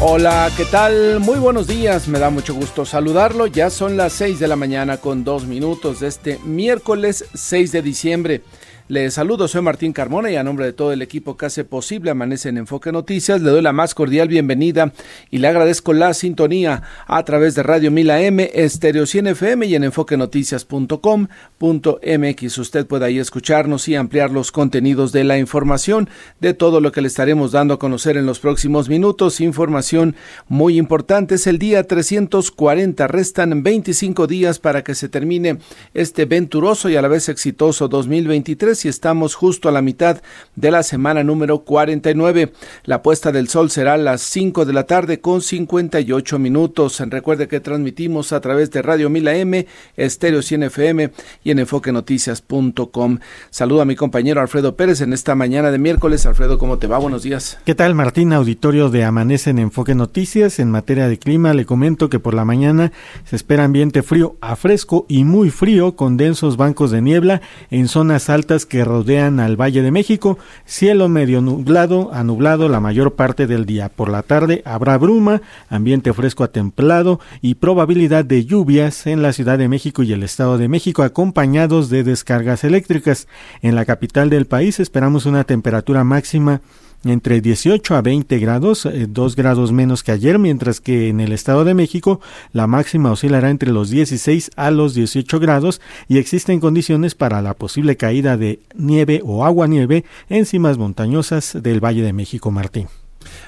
Hola, ¿qué tal? Muy buenos días, me da mucho gusto saludarlo. Ya son las 6 de la mañana con dos minutos de este miércoles 6 de diciembre. Les saludo, soy Martín Carmona y a nombre de todo el equipo que hace posible Amanece en Enfoque Noticias, le doy la más cordial bienvenida y le agradezco la sintonía a través de Radio Mila M, Estéreo 100 FM y en enfoquenoticias.com.mx. Usted puede ahí escucharnos y ampliar los contenidos de la información de todo lo que le estaremos dando a conocer en los próximos minutos. Información muy importante, es el día 340, restan 25 días para que se termine este venturoso y a la vez exitoso 2023 y estamos justo a la mitad de la semana número 49. La puesta del sol será a las 5 de la tarde con 58 minutos. Recuerde que transmitimos a través de Radio Mila M, Estéreo 100 FM y en enfoquenoticias.com. Saludo a mi compañero Alfredo Pérez en esta mañana de miércoles. Alfredo, ¿cómo te va? Buenos días. ¿Qué tal, Martín? Auditorio de Amanece en Enfoque Noticias. En materia de clima, le comento que por la mañana se espera ambiente frío a fresco y muy frío con densos bancos de niebla en zonas altas que rodean al Valle de México, cielo medio nublado a nublado la mayor parte del día. Por la tarde habrá bruma, ambiente fresco a templado y probabilidad de lluvias en la Ciudad de México y el Estado de México acompañados de descargas eléctricas. En la capital del país esperamos una temperatura máxima entre 18 a 20 grados, 2 eh, grados menos que ayer, mientras que en el Estado de México la máxima oscilará entre los 16 a los 18 grados y existen condiciones para la posible caída de nieve o agua nieve en cimas montañosas del Valle de México, Martín.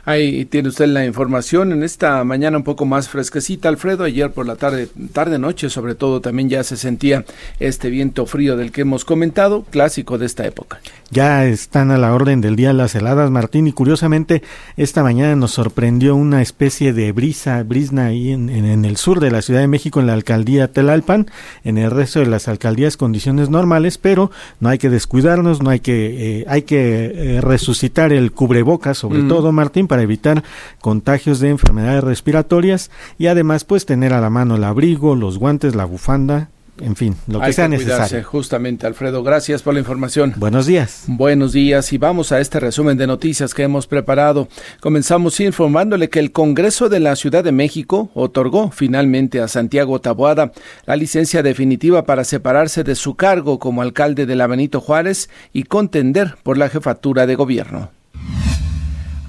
Ahí tiene usted la información en esta mañana un poco más fresquecita, Alfredo. Ayer por la tarde, tarde noche, sobre todo, también ya se sentía este viento frío del que hemos comentado, clásico de esta época. Ya están a la orden del día las heladas, Martín, y curiosamente esta mañana nos sorprendió una especie de brisa, brisna ahí en, el sur de la Ciudad de México, en la alcaldía Telalpan, en el resto de las alcaldías condiciones normales, pero no hay que descuidarnos, no hay que, eh, hay que eh, resucitar el cubrebocas, sobre todo, Martín, para evitar contagios de enfermedades respiratorias y además pues tener a la mano el abrigo, los guantes, la bufanda, en fin, lo que sea necesario. Justamente, Alfredo, gracias por la información. Buenos días. Buenos días y vamos a este resumen de noticias que hemos preparado. Comenzamos informándole que el Congreso de la Ciudad de México otorgó finalmente a Santiago Taboada la licencia definitiva para separarse de su cargo como alcalde de la Benito Juárez y contender por la jefatura de gobierno.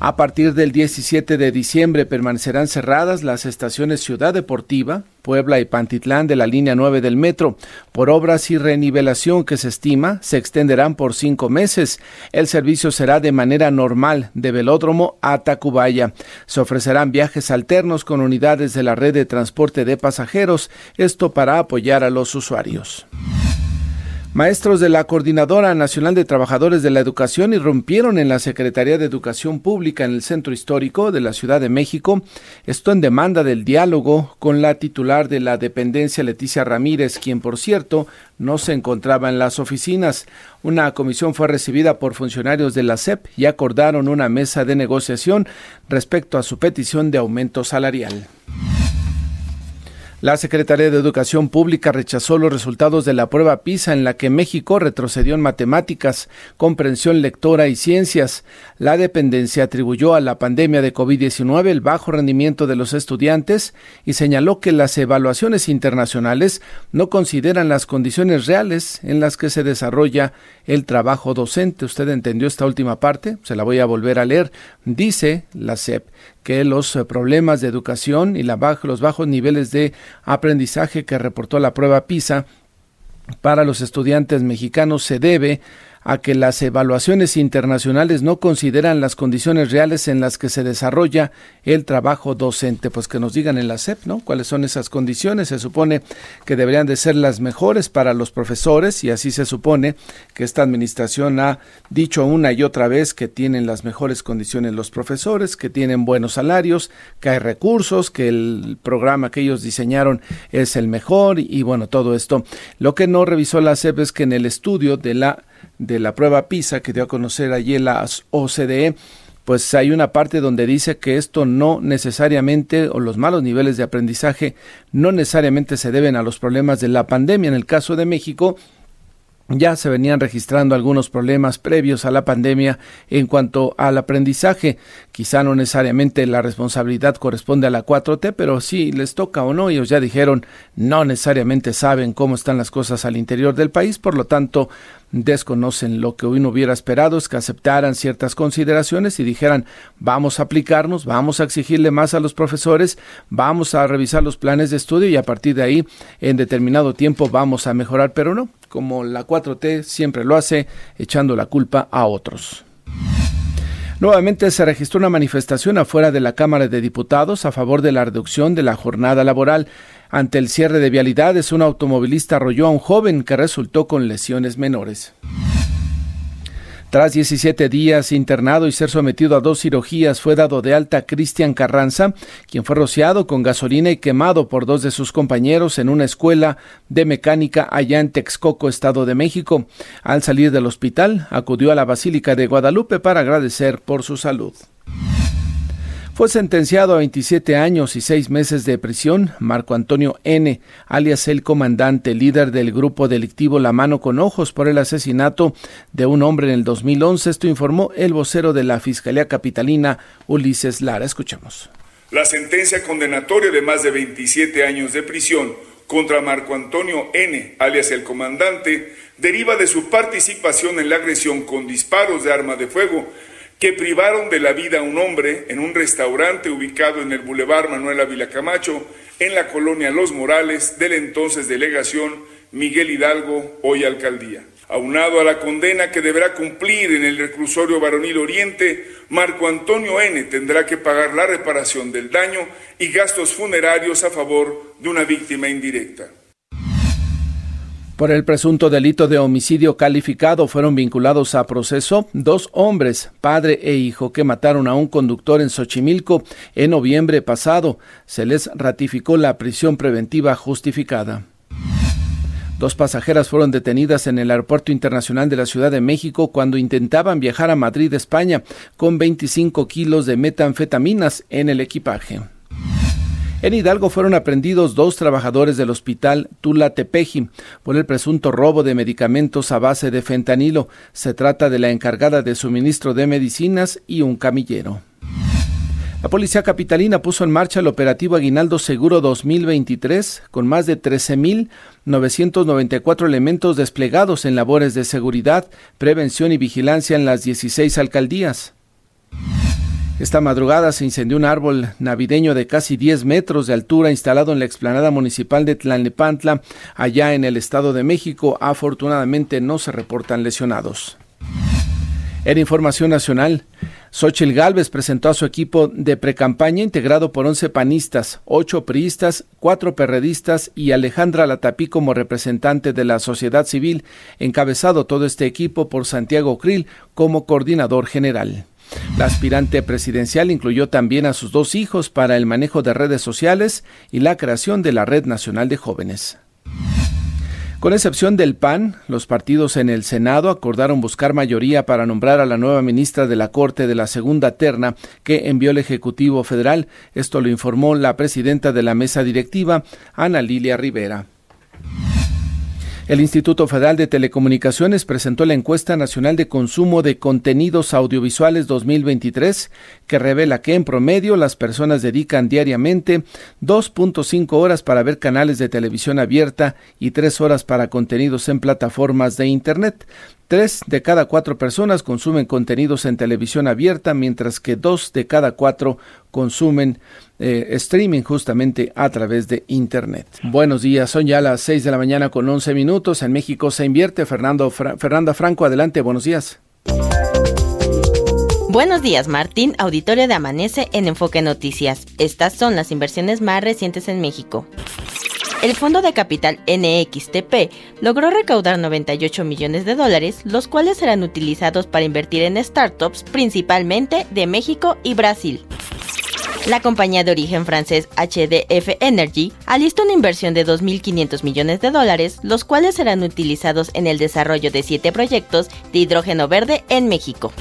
A partir del 17 de diciembre permanecerán cerradas las estaciones Ciudad Deportiva, Puebla y Pantitlán de la línea 9 del metro. Por obras y renivelación que se estima se extenderán por cinco meses. El servicio será de manera normal de velódromo a Tacubaya. Se ofrecerán viajes alternos con unidades de la red de transporte de pasajeros, esto para apoyar a los usuarios. Maestros de la Coordinadora Nacional de Trabajadores de la Educación irrumpieron en la Secretaría de Educación Pública en el Centro Histórico de la Ciudad de México, esto en demanda del diálogo con la titular de la dependencia Leticia Ramírez, quien por cierto no se encontraba en las oficinas. Una comisión fue recibida por funcionarios de la SEP y acordaron una mesa de negociación respecto a su petición de aumento salarial. La Secretaría de Educación Pública rechazó los resultados de la prueba PISA en la que México retrocedió en matemáticas, comprensión lectora y ciencias. La dependencia atribuyó a la pandemia de COVID-19 el bajo rendimiento de los estudiantes y señaló que las evaluaciones internacionales no consideran las condiciones reales en las que se desarrolla el trabajo docente. ¿Usted entendió esta última parte? Se la voy a volver a leer. Dice la SEP que los eh, problemas de educación y la los bajos niveles de aprendizaje que reportó la prueba PISA para los estudiantes mexicanos se debe a que las evaluaciones internacionales no consideran las condiciones reales en las que se desarrolla el trabajo docente. Pues que nos digan en la SEP, ¿no? ¿Cuáles son esas condiciones? Se supone que deberían de ser las mejores para los profesores y así se supone que esta administración ha dicho una y otra vez que tienen las mejores condiciones los profesores, que tienen buenos salarios, que hay recursos, que el programa que ellos diseñaron es el mejor y bueno, todo esto. Lo que no revisó la SEP es que en el estudio de la de la prueba PISA que dio a conocer allí la OCDE, pues hay una parte donde dice que esto no necesariamente, o los malos niveles de aprendizaje, no necesariamente se deben a los problemas de la pandemia. En el caso de México, ya se venían registrando algunos problemas previos a la pandemia en cuanto al aprendizaje. Quizá no necesariamente la responsabilidad corresponde a la 4T, pero si les toca o no, ellos ya dijeron, no necesariamente saben cómo están las cosas al interior del país, por lo tanto, desconocen lo que uno hubiera esperado es que aceptaran ciertas consideraciones y dijeran vamos a aplicarnos, vamos a exigirle más a los profesores, vamos a revisar los planes de estudio y a partir de ahí en determinado tiempo vamos a mejorar, pero no, como la 4T siempre lo hace, echando la culpa a otros. Nuevamente se registró una manifestación afuera de la Cámara de Diputados a favor de la reducción de la jornada laboral. Ante el cierre de vialidades, un automovilista arrolló a un joven que resultó con lesiones menores. Tras 17 días internado y ser sometido a dos cirugías, fue dado de alta Cristian Carranza, quien fue rociado con gasolina y quemado por dos de sus compañeros en una escuela de mecánica allá en Texcoco, Estado de México. Al salir del hospital, acudió a la Basílica de Guadalupe para agradecer por su salud. Fue sentenciado a 27 años y 6 meses de prisión Marco Antonio N., alias el comandante, líder del grupo delictivo La Mano con Ojos por el asesinato de un hombre en el 2011. Esto informó el vocero de la Fiscalía Capitalina, Ulises Lara. Escuchamos. La sentencia condenatoria de más de 27 años de prisión contra Marco Antonio N., alias el comandante, deriva de su participación en la agresión con disparos de arma de fuego que privaron de la vida a un hombre en un restaurante ubicado en el Boulevard Manuel Ávila Camacho, en la colonia Los Morales de la entonces delegación Miguel Hidalgo, hoy alcaldía. Aunado a la condena que deberá cumplir en el reclusorio varonil Oriente, Marco Antonio N. tendrá que pagar la reparación del daño y gastos funerarios a favor de una víctima indirecta. Por el presunto delito de homicidio calificado fueron vinculados a proceso dos hombres, padre e hijo, que mataron a un conductor en Xochimilco en noviembre pasado. Se les ratificó la prisión preventiva justificada. Dos pasajeras fueron detenidas en el Aeropuerto Internacional de la Ciudad de México cuando intentaban viajar a Madrid, España, con 25 kilos de metanfetaminas en el equipaje. En Hidalgo fueron aprendidos dos trabajadores del hospital Tula Tepeji por el presunto robo de medicamentos a base de fentanilo. Se trata de la encargada de suministro de medicinas y un camillero. La policía capitalina puso en marcha el operativo Aguinaldo Seguro 2023 con más de 13.994 elementos desplegados en labores de seguridad, prevención y vigilancia en las 16 alcaldías. Esta madrugada se incendió un árbol navideño de casi 10 metros de altura instalado en la explanada municipal de Tlalnepantla, allá en el Estado de México. Afortunadamente no se reportan lesionados. En información nacional, Xochil Gálvez presentó a su equipo de precampaña integrado por 11 panistas, 8 priistas, 4 perredistas y Alejandra Latapí como representante de la sociedad civil, encabezado todo este equipo por Santiago Krill como coordinador general. La aspirante presidencial incluyó también a sus dos hijos para el manejo de redes sociales y la creación de la Red Nacional de Jóvenes. Con excepción del PAN, los partidos en el Senado acordaron buscar mayoría para nombrar a la nueva ministra de la Corte de la Segunda Terna que envió el Ejecutivo Federal. Esto lo informó la presidenta de la mesa directiva, Ana Lilia Rivera. El Instituto Federal de Telecomunicaciones presentó la encuesta nacional de consumo de contenidos audiovisuales 2023, que revela que en promedio las personas dedican diariamente 2.5 horas para ver canales de televisión abierta y 3 horas para contenidos en plataformas de Internet. Tres de cada cuatro personas consumen contenidos en televisión abierta, mientras que dos de cada cuatro consumen eh, streaming justamente a través de Internet. Buenos días, son ya las seis de la mañana con once minutos. En México se invierte. Fernando Fernanda Franco, adelante, buenos días. Buenos días, Martín, auditorio de Amanece en Enfoque Noticias. Estas son las inversiones más recientes en México. El fondo de capital NXTP logró recaudar 98 millones de dólares, los cuales serán utilizados para invertir en startups principalmente de México y Brasil. La compañía de origen francés HDF Energy alista una inversión de 2.500 millones de dólares, los cuales serán utilizados en el desarrollo de siete proyectos de hidrógeno verde en México.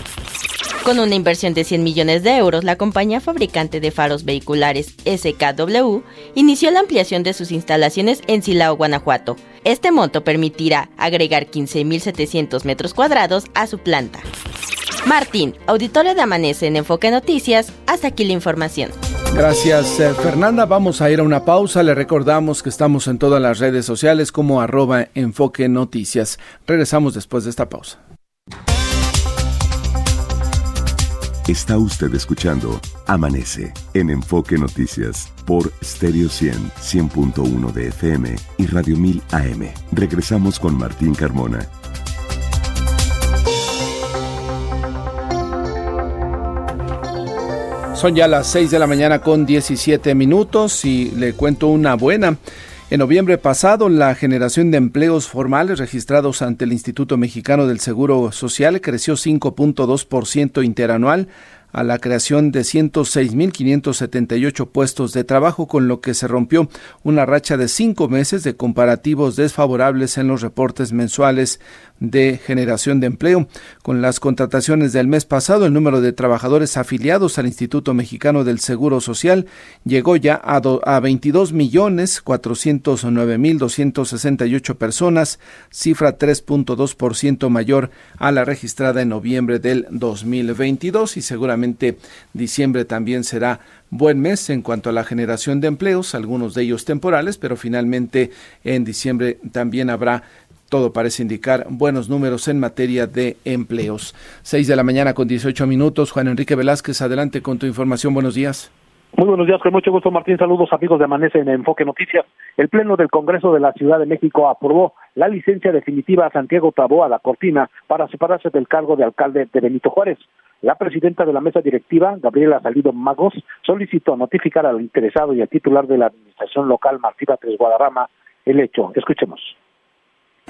Con una inversión de 100 millones de euros, la compañía fabricante de faros vehiculares SKW inició la ampliación de sus instalaciones en Silao, Guanajuato. Este monto permitirá agregar 15.700 metros cuadrados a su planta. Martín, auditorio de Amanece en Enfoque Noticias, hasta aquí la información. Gracias, eh, Fernanda. Vamos a ir a una pausa. Le recordamos que estamos en todas las redes sociales como arroba Enfoque Noticias. Regresamos después de esta pausa. Está usted escuchando Amanece en Enfoque Noticias por Stereo 100, 100.1 de FM y Radio 1000 AM. Regresamos con Martín Carmona. Son ya las 6 de la mañana con 17 minutos y le cuento una buena. En noviembre pasado, la generación de empleos formales registrados ante el Instituto Mexicano del Seguro Social creció 5.2% interanual a la creación de 106.578 puestos de trabajo, con lo que se rompió una racha de cinco meses de comparativos desfavorables en los reportes mensuales de generación de empleo. Con las contrataciones del mes pasado, el número de trabajadores afiliados al Instituto Mexicano del Seguro Social llegó ya a, a 22 millones 409 mil 268 personas, cifra 3.2% mayor a la registrada en noviembre del 2022 y seguramente diciembre también será buen mes en cuanto a la generación de empleos, algunos de ellos temporales, pero finalmente en diciembre también habrá todo parece indicar buenos números en materia de empleos. Seis de la mañana con 18 minutos. Juan Enrique Velázquez, adelante con tu información. Buenos días. Muy buenos días, con mucho gusto Martín. Saludos amigos de Amanece en Enfoque Noticias. El Pleno del Congreso de la Ciudad de México aprobó la licencia definitiva a Santiago Taboa La Cortina para separarse del cargo de alcalde de Benito Juárez. La presidenta de la mesa directiva, Gabriela Salido Magos, solicitó notificar al interesado y al titular de la administración local, Martí Tres Guadarrama, el hecho. Escuchemos.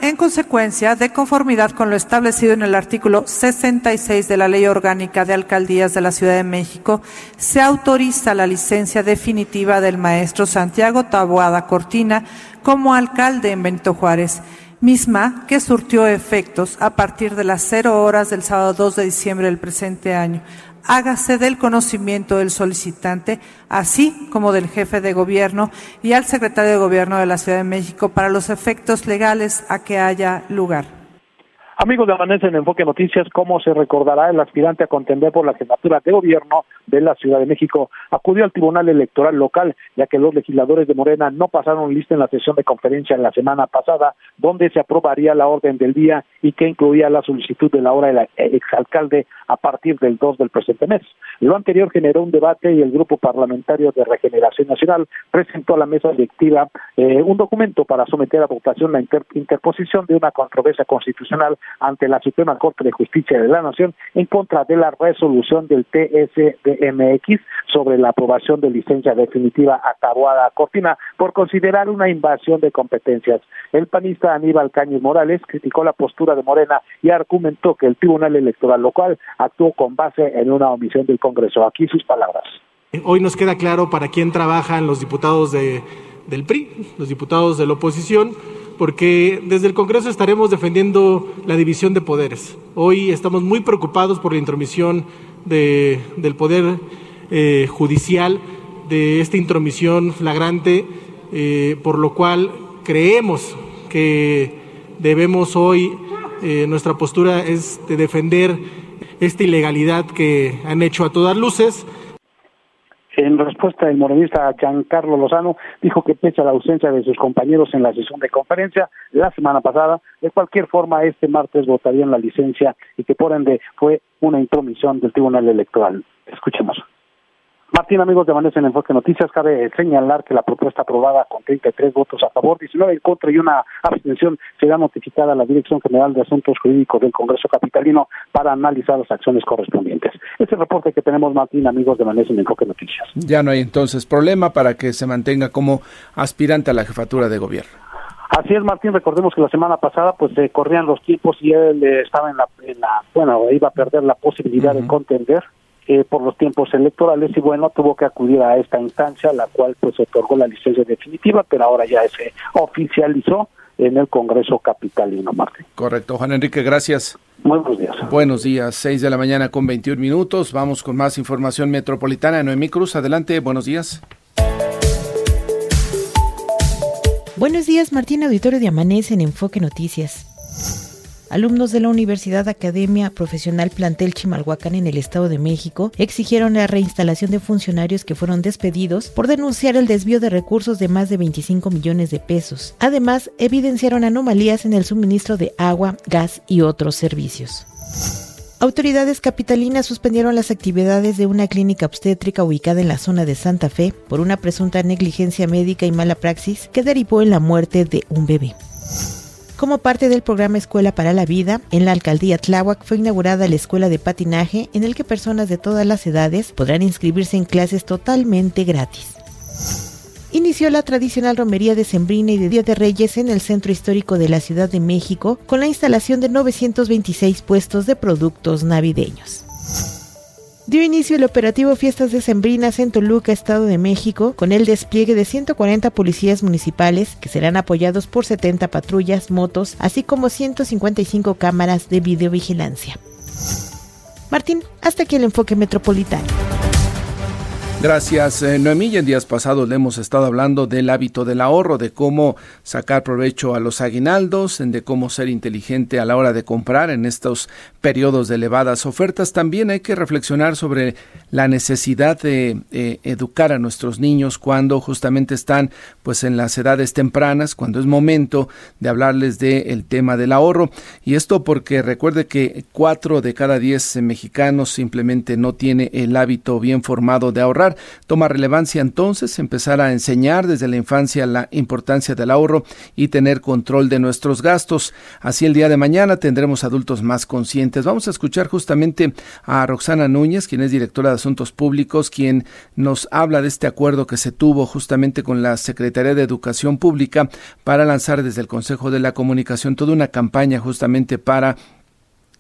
En consecuencia, de conformidad con lo establecido en el artículo 66 de la Ley Orgánica de Alcaldías de la Ciudad de México, se autoriza la licencia definitiva del maestro Santiago Taboada Cortina como alcalde en Benito Juárez, misma que surtió efectos a partir de las cero horas del sábado 2 de diciembre del presente año, hágase del conocimiento del solicitante, así como del jefe de gobierno y al secretario de gobierno de la Ciudad de México para los efectos legales a que haya lugar. Amigos de Amanece en Enfoque Noticias, como se recordará, el aspirante a contender por la jefatura de gobierno de la Ciudad de México acudió al Tribunal Electoral local, ya que los legisladores de Morena no pasaron lista en la sesión de conferencia en la semana pasada, donde se aprobaría la orden del día y que incluía la solicitud de la hora del exalcalde a partir del 2 del presente mes. Lo anterior generó un debate y el Grupo Parlamentario de Regeneración Nacional presentó a la mesa directiva eh, un documento para someter a votación la interposición de una controversia constitucional ante la Suprema Corte de Justicia de la Nación en contra de la resolución del TSDMX sobre la aprobación de licencia definitiva a Cortina por considerar una invasión de competencias. El panista Aníbal Cañiz Morales criticó la postura de Morena y argumentó que el Tribunal Electoral local actuó con base en una omisión del Congreso. Aquí sus palabras. Hoy nos queda claro para quién trabajan los diputados de, del PRI, los diputados de la oposición porque desde el Congreso estaremos defendiendo la división de poderes. Hoy estamos muy preocupados por la intromisión del Poder eh, Judicial, de esta intromisión flagrante, eh, por lo cual creemos que debemos hoy, eh, nuestra postura es de defender esta ilegalidad que han hecho a todas luces. En respuesta, el morenista Giancarlo Lozano dijo que pese a la ausencia de sus compañeros en la sesión de conferencia la semana pasada, de cualquier forma este martes votarían la licencia y que por ende fue una intromisión del Tribunal Electoral. Escuchemos. Martín, amigos de Vanessa en Enfoque Noticias, cabe señalar que la propuesta aprobada con 33 votos a favor, 19 en contra y una abstención será notificada a la Dirección General de Asuntos Jurídicos del Congreso Capitalino para analizar las acciones correspondientes. Este es el reporte que tenemos, Martín, amigos de Vanessa en Enfoque Noticias. Ya no hay entonces problema para que se mantenga como aspirante a la jefatura de gobierno. Así es, Martín, recordemos que la semana pasada pues se corrían los tiempos y él eh, estaba en la, bueno, iba a perder la posibilidad de contender eh, por los tiempos electorales y bueno, tuvo que acudir a esta instancia, la cual pues otorgó la licencia definitiva, pero ahora ya se oficializó en el Congreso Capitalino, Martín. Correcto. Juan Enrique, gracias. Muy buenos días. Buenos días, 6 de la mañana con 21 minutos. Vamos con más información metropolitana. Noemí Cruz, adelante, buenos días. Buenos días, Martín Auditorio de Amanece en Enfoque Noticias. Alumnos de la Universidad Academia Profesional Plantel Chimalhuacán en el Estado de México exigieron la reinstalación de funcionarios que fueron despedidos por denunciar el desvío de recursos de más de 25 millones de pesos. Además, evidenciaron anomalías en el suministro de agua, gas y otros servicios. Autoridades capitalinas suspendieron las actividades de una clínica obstétrica ubicada en la zona de Santa Fe por una presunta negligencia médica y mala praxis que derivó en la muerte de un bebé. Como parte del programa Escuela para la Vida, en la alcaldía Tláhuac fue inaugurada la escuela de patinaje en el que personas de todas las edades podrán inscribirse en clases totalmente gratis inició la tradicional romería de Sembrina y de Día de Reyes en el centro histórico de la Ciudad de México con la instalación de 926 puestos de productos navideños. Dio inicio el operativo Fiestas de Sembrinas en Toluca, Estado de México, con el despliegue de 140 policías municipales que serán apoyados por 70 patrullas, motos, así como 155 cámaras de videovigilancia. Martín, hasta aquí el enfoque metropolitano. Gracias, eh, Noemí. En días pasados le hemos estado hablando del hábito del ahorro, de cómo sacar provecho a los aguinaldos, de cómo ser inteligente a la hora de comprar en estos periodos de elevadas ofertas. También hay que reflexionar sobre la necesidad de eh, educar a nuestros niños cuando justamente están pues en las edades tempranas, cuando es momento de hablarles del tema del ahorro. Y esto porque recuerde que cuatro de cada diez mexicanos simplemente no tiene el hábito bien formado de ahorrar Toma relevancia entonces empezar a enseñar desde la infancia la importancia del ahorro y tener control de nuestros gastos. Así el día de mañana tendremos adultos más conscientes. Vamos a escuchar justamente a Roxana Núñez, quien es directora de Asuntos Públicos, quien nos habla de este acuerdo que se tuvo justamente con la Secretaría de Educación Pública para lanzar desde el Consejo de la Comunicación toda una campaña justamente para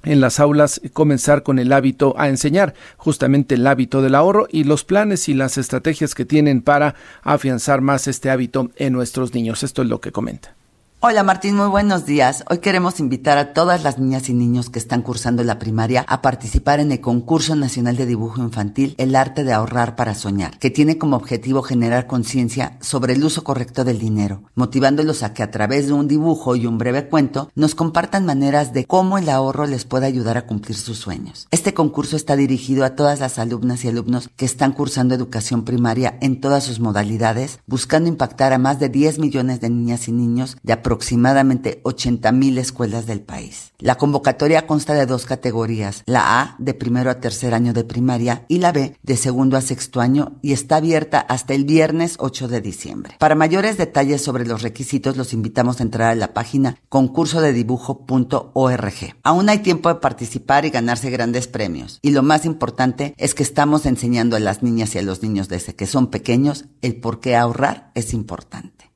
en las aulas comenzar con el hábito a enseñar justamente el hábito del ahorro y los planes y las estrategias que tienen para afianzar más este hábito en nuestros niños. Esto es lo que comenta. Hola Martín, muy buenos días. Hoy queremos invitar a todas las niñas y niños que están cursando la primaria a participar en el concurso nacional de dibujo infantil El arte de ahorrar para soñar, que tiene como objetivo generar conciencia sobre el uso correcto del dinero, motivándolos a que a través de un dibujo y un breve cuento nos compartan maneras de cómo el ahorro les puede ayudar a cumplir sus sueños. Este concurso está dirigido a todas las alumnas y alumnos que están cursando educación primaria en todas sus modalidades, buscando impactar a más de 10 millones de niñas y niños de aproximadamente 80 mil escuelas del país. La convocatoria consta de dos categorías, la A de primero a tercer año de primaria y la B de segundo a sexto año y está abierta hasta el viernes 8 de diciembre. Para mayores detalles sobre los requisitos los invitamos a entrar a la página concursodedibujo.org. Aún hay tiempo de participar y ganarse grandes premios y lo más importante es que estamos enseñando a las niñas y a los niños desde que son pequeños el por qué ahorrar es importante.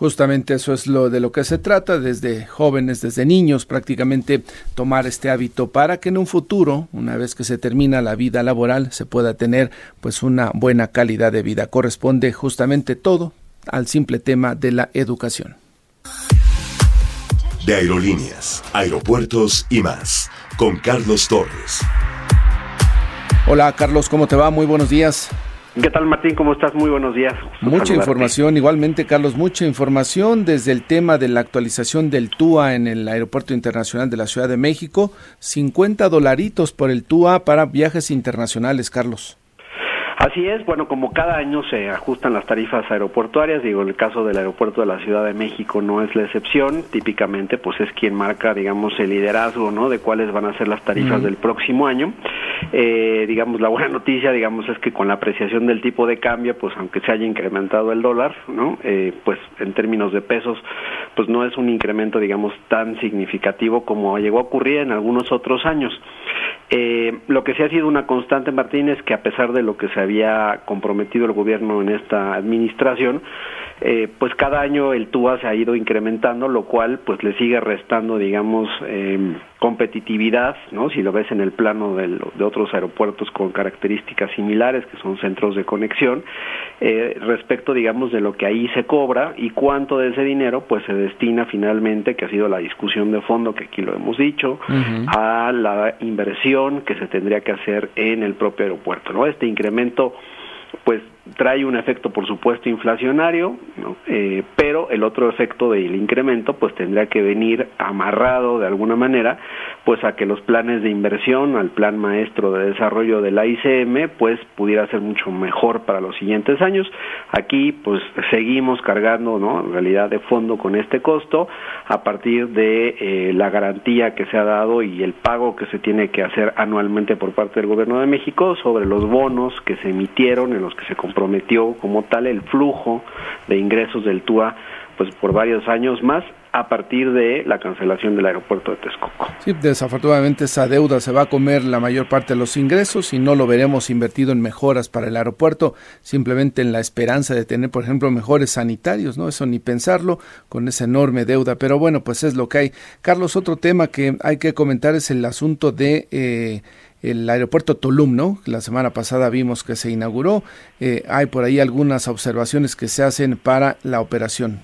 Justamente eso es lo de lo que se trata, desde jóvenes, desde niños prácticamente tomar este hábito para que en un futuro, una vez que se termina la vida laboral, se pueda tener pues una buena calidad de vida. Corresponde justamente todo al simple tema de la educación. De aerolíneas, aeropuertos y más, con Carlos Torres. Hola Carlos, ¿cómo te va? Muy buenos días. ¿Qué tal Martín? ¿Cómo estás? Muy buenos días. Mucha información, igualmente Carlos, mucha información desde el tema de la actualización del TUA en el Aeropuerto Internacional de la Ciudad de México. 50 dolaritos por el TUA para viajes internacionales, Carlos. Así es, bueno, como cada año se ajustan las tarifas aeroportuarias, digo, el caso del aeropuerto de la Ciudad de México no es la excepción, típicamente pues es quien marca, digamos, el liderazgo, ¿no?, de cuáles van a ser las tarifas del próximo año. Eh, digamos, la buena noticia, digamos, es que con la apreciación del tipo de cambio, pues aunque se haya incrementado el dólar, ¿no?, eh, pues en términos de pesos, pues no es un incremento, digamos, tan significativo como llegó a ocurrir en algunos otros años. Eh, lo que sí ha sido una constante, Martín, es que a pesar de lo que se había comprometido el gobierno en esta administración, eh, pues cada año el TUA se ha ido incrementando, lo cual pues le sigue restando, digamos, eh, competitividad, ¿no? Si lo ves en el plano de, de otros aeropuertos con características similares, que son centros de conexión, eh, respecto, digamos, de lo que ahí se cobra y cuánto de ese dinero, pues, se destina finalmente, que ha sido la discusión de fondo, que aquí lo hemos dicho, a la inversión que se tendría que hacer en el propio aeropuerto, ¿no? Este incremento, pues, trae un efecto, por supuesto, inflacionario, eh, pero el otro efecto del incremento, pues tendría que venir amarrado de alguna manera, pues a que los planes de inversión, al plan maestro de desarrollo de la ICM, pues pudiera ser mucho mejor para los siguientes años. Aquí, pues seguimos cargando, ¿no? En realidad de fondo con este costo, a partir de eh, la garantía que se ha dado y el pago que se tiene que hacer anualmente por parte del Gobierno de México sobre los bonos que se emitieron en los que se compró prometió como tal el flujo de ingresos del TUA pues por varios años más a partir de la cancelación del aeropuerto de Texcoco. Sí, desafortunadamente esa deuda se va a comer la mayor parte de los ingresos y no lo veremos invertido en mejoras para el aeropuerto, simplemente en la esperanza de tener, por ejemplo, mejores sanitarios, ¿no? Eso ni pensarlo con esa enorme deuda, pero bueno, pues es lo que hay. Carlos, otro tema que hay que comentar es el asunto de eh, el aeropuerto Tulum, ¿no? La semana pasada vimos que se inauguró. Eh, hay por ahí algunas observaciones que se hacen para la operación.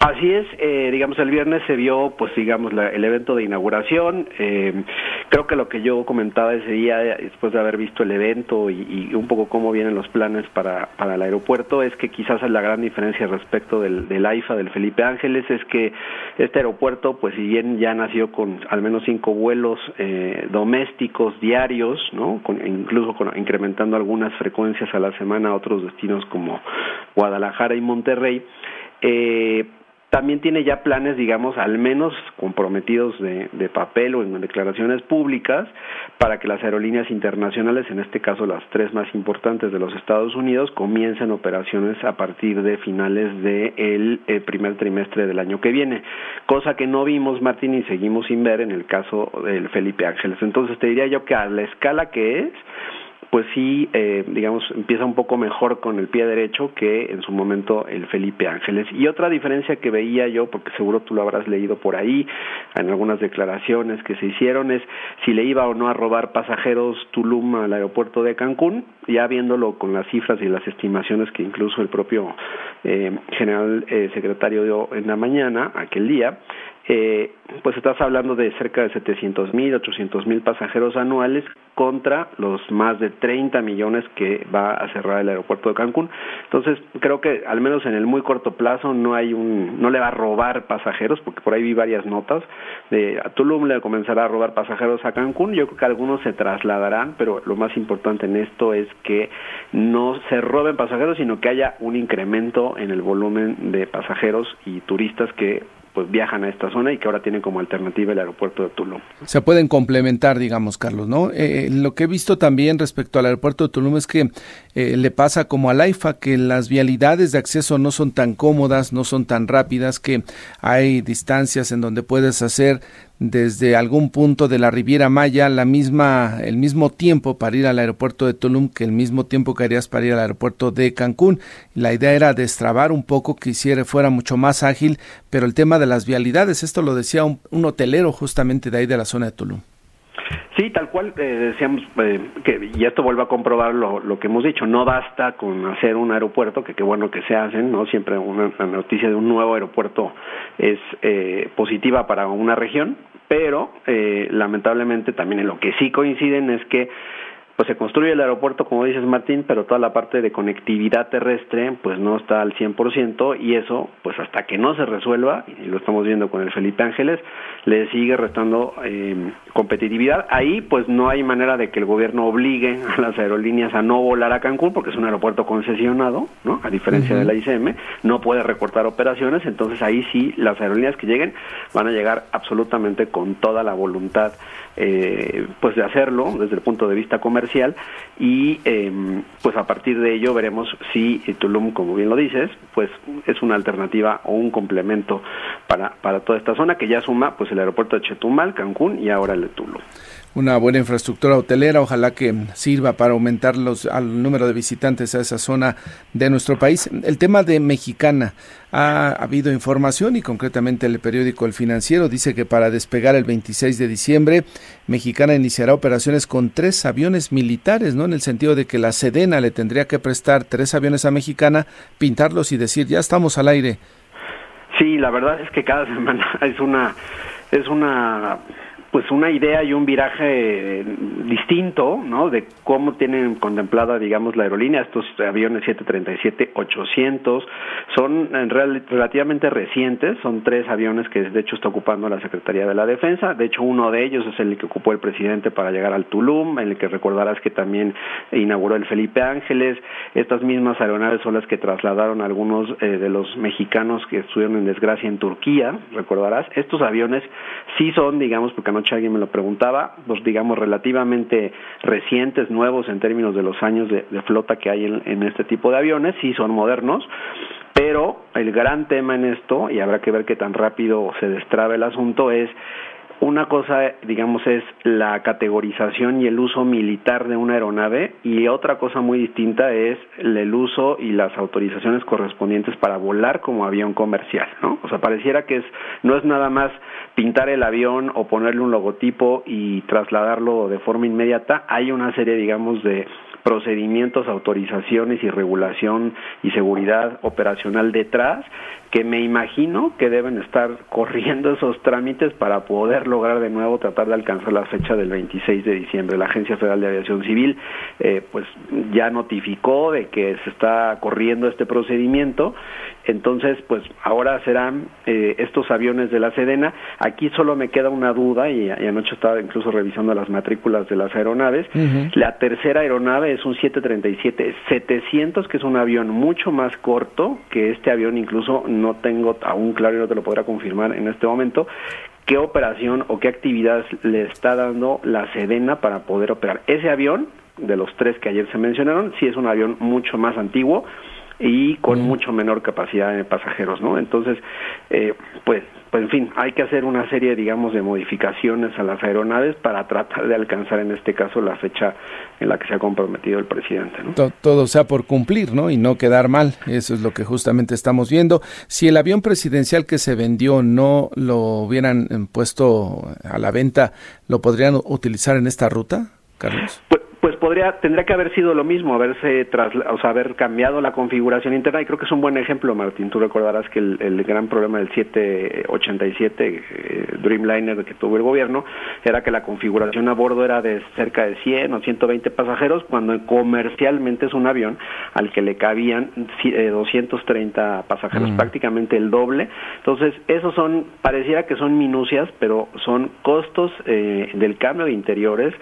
Así es, eh, digamos, el viernes se vio, pues, digamos, el evento de inauguración. Eh, creo que lo que yo comentaba ese día, después de haber visto el evento y, un poco cómo vienen los planes para, para, el aeropuerto, es que quizás la gran diferencia respecto del, AIFA, del Felipe Ángeles, es que este aeropuerto, pues, si bien ya nació con al menos cinco vuelos eh, domésticos diarios, ¿no? incluso con, incrementando algunas frecuencias a la semana a otros destinos como Guadalajara y Monterrey, eh, también tiene ya planes, digamos, al menos comprometidos de, de, papel o en declaraciones públicas para que las aerolíneas internacionales, en este caso las tres más importantes de los Estados Unidos, comiencen operaciones a partir de finales del de eh, primer trimestre del año que viene, cosa que no vimos, Martín, y seguimos sin ver en el caso del Felipe Ángeles. Entonces te diría yo que a la escala que es, pues sí, eh, digamos, empieza un poco mejor con el pie derecho que en su momento el Felipe Ángeles. Y otra diferencia que veía yo, porque seguro tú lo habrás leído por ahí, en algunas declaraciones que se hicieron, es si le iba o no a robar pasajeros Tulum al aeropuerto de Cancún, ya viéndolo con las cifras y las estimaciones que incluso el propio eh, general eh, secretario dio en la mañana, aquel día, eh, pues estás hablando de cerca de 700 mil, 800 mil pasajeros anuales contra los más de 30 millones que va a cerrar el aeropuerto de Cancún. Entonces, creo que al menos en el muy corto plazo no hay un, no le va a robar pasajeros, porque por ahí vi varias notas de a Tulum le comenzará a robar pasajeros a Cancún. Yo creo que algunos se trasladarán, pero lo más importante en esto es que no se roben pasajeros, sino que haya un incremento en el volumen de pasajeros y turistas que pues viajan a esta zona y que ahora tienen como alternativa el aeropuerto de Tulum. Se pueden complementar, digamos, Carlos, ¿no? Eh, eh, lo que he visto también respecto al aeropuerto de Tulum es que eh, le pasa como al AIFA, que las vialidades de acceso no son tan cómodas, no son tan rápidas, que hay distancias en donde puedes hacer desde algún punto de la Riviera Maya la misma, el mismo tiempo para ir al aeropuerto de Tulum que el mismo tiempo que harías para ir al aeropuerto de Cancún. La idea era destrabar un poco, que hiciera, fuera mucho más ágil, pero el tema de las vialidades, esto lo decía un, hotelero justamente de ahí de la zona de Tulum. Sí, tal cual eh, decíamos, eh, que, y esto vuelve a comprobar lo, que hemos dicho, no basta con hacer un aeropuerto, que qué bueno que se hacen, ¿no? Siempre una, noticia de un nuevo aeropuerto es eh, positiva para una región, pero eh, lamentablemente también en lo que sí coinciden es que pues se construye el aeropuerto, como dices Martín, pero toda la parte de conectividad terrestre pues no está al 100% y eso pues hasta que no se resuelva, y lo estamos viendo con el Felipe Ángeles, le sigue restando eh, competitividad. Ahí pues no hay manera de que el gobierno obligue a las aerolíneas a no volar a Cancún porque es un aeropuerto concesionado, ¿no? A diferencia de la ICM, no puede recortar operaciones, entonces ahí sí las aerolíneas que lleguen van a llegar absolutamente con toda la voluntad eh, pues de hacerlo desde el punto de vista comercial y em, pues a partir de ello veremos si Tulum, como bien lo dices, pues es una alternativa o un complemento para, para toda esta zona que ya suma pues el aeropuerto de Chetumal, Cancún y ahora el de Tulum. Una buena infraestructura hotelera, ojalá que sirva para aumentar los, al número de visitantes a esa zona de nuestro país. El tema de Mexicana, ha habido información y concretamente el periódico El Financiero dice que para despegar el 26 de diciembre, Mexicana iniciará operaciones con tres aviones militares, ¿no? En el sentido de que la Sedena le tendría que prestar tres aviones a Mexicana, pintarlos y decir, ya estamos al aire. Sí, la verdad es que cada semana es una es una pues una idea y un viraje distinto, ¿no? De cómo tienen contemplada, digamos, la aerolínea. Estos aviones 737-800 son en real, relativamente recientes, son tres aviones que de hecho está ocupando la Secretaría de la Defensa. De hecho, uno de ellos es el que ocupó el presidente para llegar al Tulum, en el que recordarás que también inauguró el Felipe Ángeles. Estas mismas aeronaves son las que trasladaron a algunos eh, de los mexicanos que estuvieron en desgracia en Turquía, recordarás. Estos aviones sí son, digamos, porque anoche alguien me lo preguntaba, pues digamos relativamente recientes, nuevos en términos de los años de, flota que hay en, en este tipo de aviones, sí son modernos, pero el gran tema en esto, y habrá que ver qué tan rápido se destraba el asunto, es una cosa, digamos, es la categorización y el uso militar de una aeronave y otra cosa muy distinta es el uso y las autorizaciones correspondientes para volar como avión comercial, ¿no? O sea, pareciera que es no es nada más pintar el avión o ponerle un logotipo y trasladarlo de forma inmediata, hay una serie, digamos, de procedimientos, autorizaciones y regulación y seguridad operacional detrás que me imagino que deben estar corriendo esos trámites para poder lograr de nuevo tratar de alcanzar la fecha del 26 de diciembre. La Agencia Federal de Aviación Civil eh, pues ya notificó de que se está corriendo este procedimiento, entonces pues ahora serán eh, estos aviones de la Sedena. Aquí solo me queda una duda y, anoche estaba incluso revisando las matrículas de las aeronaves. La tercera aeronave es un 737-700 que es un avión mucho más corto que este avión incluso no tengo aún claro y no te lo podrá confirmar en este momento, qué operación o qué actividad le está dando la Sedena para poder operar. Ese avión, de los tres que ayer se mencionaron, sí es un avión mucho más antiguo, y con mucho menor capacidad de pasajeros, ¿no? Entonces, eh, pues, pues en fin, hay que hacer una serie, digamos, de modificaciones a las aeronaves para tratar de alcanzar en este caso la fecha en la que se ha comprometido el presidente, ¿no? Todo, todo sea por cumplir, ¿no? Y no quedar mal, eso es lo que justamente estamos viendo. Si el avión presidencial que se vendió no lo hubieran eh, puesto a la venta, ¿lo podrían utilizar en esta ruta, Carlos? Pues, pues podría tendría que haber sido lo mismo haberse o sea, haber cambiado la configuración interna y creo que es un buen ejemplo Martín tú recordarás que el, gran problema del 787 eh, Dreamliner que tuvo el gobierno era que la configuración a bordo era de cerca de 100 o 120 pasajeros cuando comercialmente es un avión al que le cabían 230 eh, pasajeros mm. prácticamente el doble entonces esos son pareciera que son minucias pero son costos eh, del cambio de interiores